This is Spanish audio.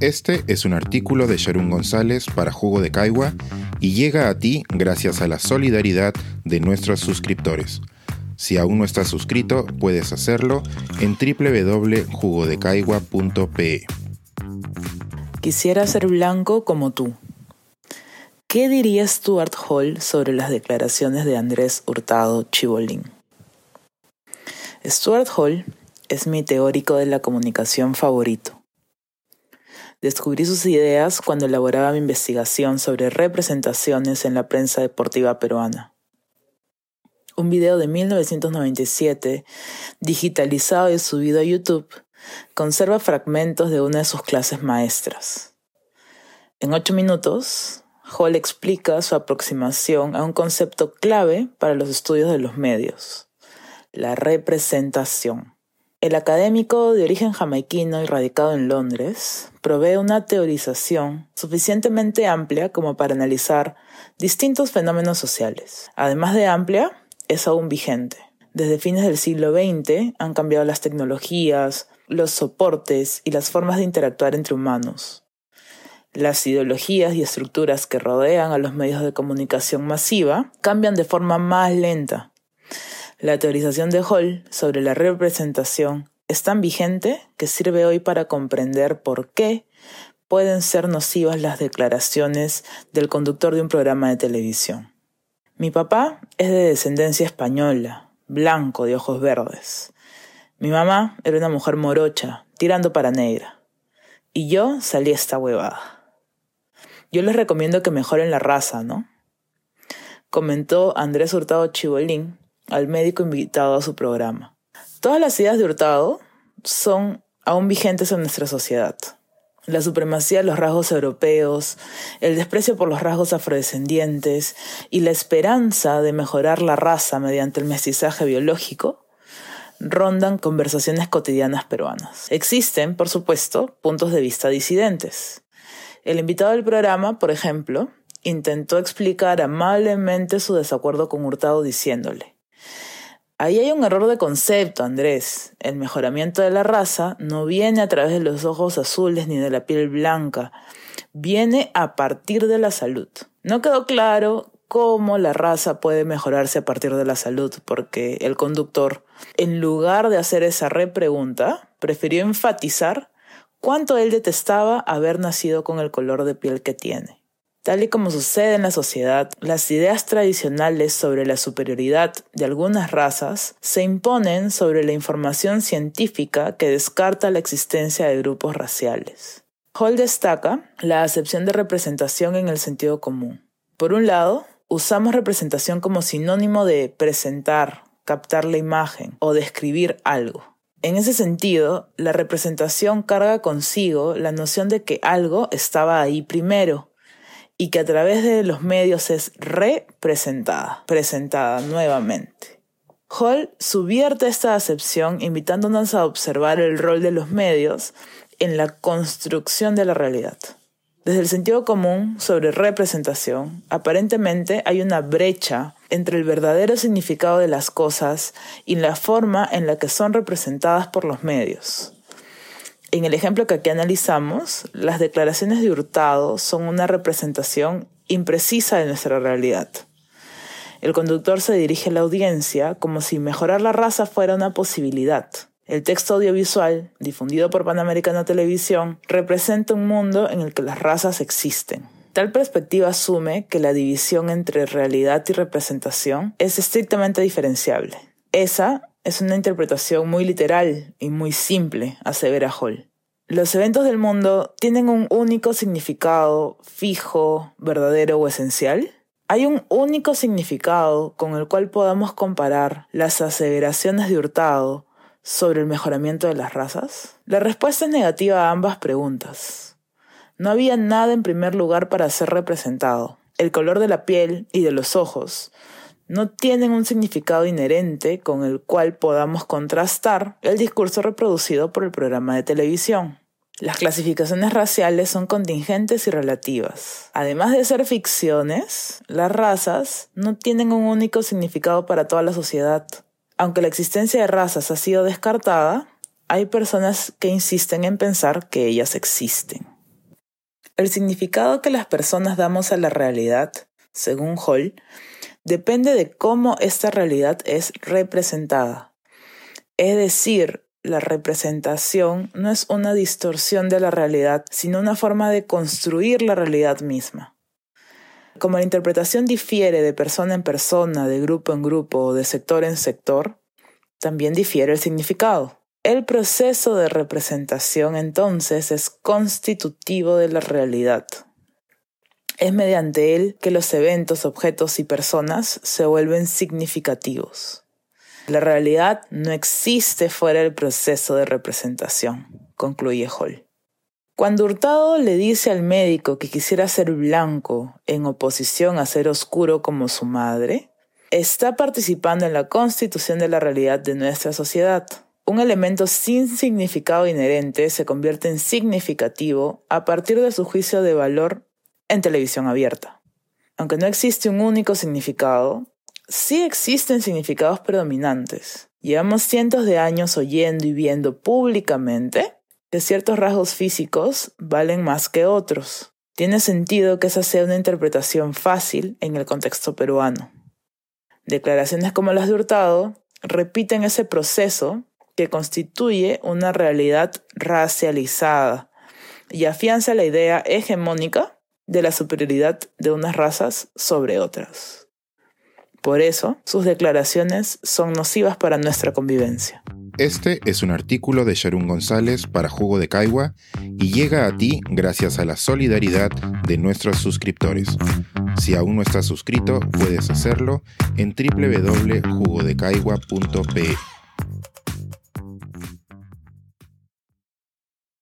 Este es un artículo de Sharon González para Jugo de Caigua y llega a ti gracias a la solidaridad de nuestros suscriptores. Si aún no estás suscrito, puedes hacerlo en www.jugodecaigua.pe. Quisiera ser blanco como tú. ¿Qué diría Stuart Hall sobre las declaraciones de Andrés Hurtado Chibolín? Stuart Hall es mi teórico de la comunicación favorito. Descubrí sus ideas cuando elaboraba mi investigación sobre representaciones en la prensa deportiva peruana. Un video de 1997, digitalizado y subido a YouTube, conserva fragmentos de una de sus clases maestras. En ocho minutos, Hall explica su aproximación a un concepto clave para los estudios de los medios, la representación. El académico de origen jamaiquino y radicado en Londres provee una teorización suficientemente amplia como para analizar distintos fenómenos sociales. Además de amplia, es aún vigente. Desde fines del siglo XX han cambiado las tecnologías, los soportes y las formas de interactuar entre humanos. Las ideologías y estructuras que rodean a los medios de comunicación masiva cambian de forma más lenta. La teorización de Hall sobre la representación es tan vigente que sirve hoy para comprender por qué pueden ser nocivas las declaraciones del conductor de un programa de televisión. Mi papá es de descendencia española, blanco de ojos verdes. Mi mamá era una mujer morocha, tirando para negra. Y yo salí esta huevada. Yo les recomiendo que mejoren la raza, ¿no? Comentó Andrés Hurtado Chibolín al médico invitado a su programa. Todas las ideas de Hurtado son aún vigentes en nuestra sociedad. La supremacía de los rasgos europeos, el desprecio por los rasgos afrodescendientes y la esperanza de mejorar la raza mediante el mestizaje biológico rondan conversaciones cotidianas peruanas. Existen, por supuesto, puntos de vista disidentes. El invitado del programa, por ejemplo, intentó explicar amablemente su desacuerdo con Hurtado diciéndole, Ahí hay un error de concepto, Andrés. El mejoramiento de la raza no viene a través de los ojos azules ni de la piel blanca, viene a partir de la salud. No quedó claro cómo la raza puede mejorarse a partir de la salud, porque el conductor, en lugar de hacer esa repregunta, prefirió enfatizar cuánto él detestaba haber nacido con el color de piel que tiene. Tal y como sucede en la sociedad, las ideas tradicionales sobre la superioridad de algunas razas se imponen sobre la información científica que descarta la existencia de grupos raciales. Hall destaca la acepción de representación en el sentido común. Por un lado, usamos representación como sinónimo de presentar, captar la imagen o describir algo. En ese sentido, la representación carga consigo la noción de que algo estaba ahí primero y que a través de los medios es representada, presentada nuevamente. Hall subvierte esta acepción invitándonos a observar el rol de los medios en la construcción de la realidad. Desde el sentido común sobre representación, aparentemente hay una brecha entre el verdadero significado de las cosas y la forma en la que son representadas por los medios. En el ejemplo que aquí analizamos, las declaraciones de Hurtado son una representación imprecisa de nuestra realidad. El conductor se dirige a la audiencia como si mejorar la raza fuera una posibilidad. El texto audiovisual, difundido por Panamericana Televisión, representa un mundo en el que las razas existen. Tal perspectiva asume que la división entre realidad y representación es estrictamente diferenciable. Esa es una interpretación muy literal y muy simple, asevera Hall. Los eventos del mundo tienen un único significado fijo, verdadero o esencial. ¿Hay un único significado con el cual podamos comparar las aseveraciones de Hurtado sobre el mejoramiento de las razas? La respuesta es negativa a ambas preguntas. No había nada en primer lugar para ser representado. El color de la piel y de los ojos no tienen un significado inherente con el cual podamos contrastar el discurso reproducido por el programa de televisión. Las clasificaciones raciales son contingentes y relativas. Además de ser ficciones, las razas no tienen un único significado para toda la sociedad. Aunque la existencia de razas ha sido descartada, hay personas que insisten en pensar que ellas existen. El significado que las personas damos a la realidad, según Hall, depende de cómo esta realidad es representada. Es decir, la representación no es una distorsión de la realidad, sino una forma de construir la realidad misma. Como la interpretación difiere de persona en persona, de grupo en grupo o de sector en sector, también difiere el significado. El proceso de representación entonces es constitutivo de la realidad. Es mediante él que los eventos, objetos y personas se vuelven significativos. La realidad no existe fuera del proceso de representación, concluye Hall. Cuando Hurtado le dice al médico que quisiera ser blanco en oposición a ser oscuro como su madre, está participando en la constitución de la realidad de nuestra sociedad. Un elemento sin significado inherente se convierte en significativo a partir de su juicio de valor en televisión abierta. Aunque no existe un único significado, sí existen significados predominantes. Llevamos cientos de años oyendo y viendo públicamente que ciertos rasgos físicos valen más que otros. Tiene sentido que esa sea una interpretación fácil en el contexto peruano. Declaraciones como las de Hurtado repiten ese proceso que constituye una realidad racializada y afianza la idea hegemónica de la superioridad de unas razas sobre otras. Por eso, sus declaraciones son nocivas para nuestra convivencia. Este es un artículo de Sharon González para Jugo de Caigua y llega a ti gracias a la solidaridad de nuestros suscriptores. Si aún no estás suscrito, puedes hacerlo en www.jugodecaigua.pe.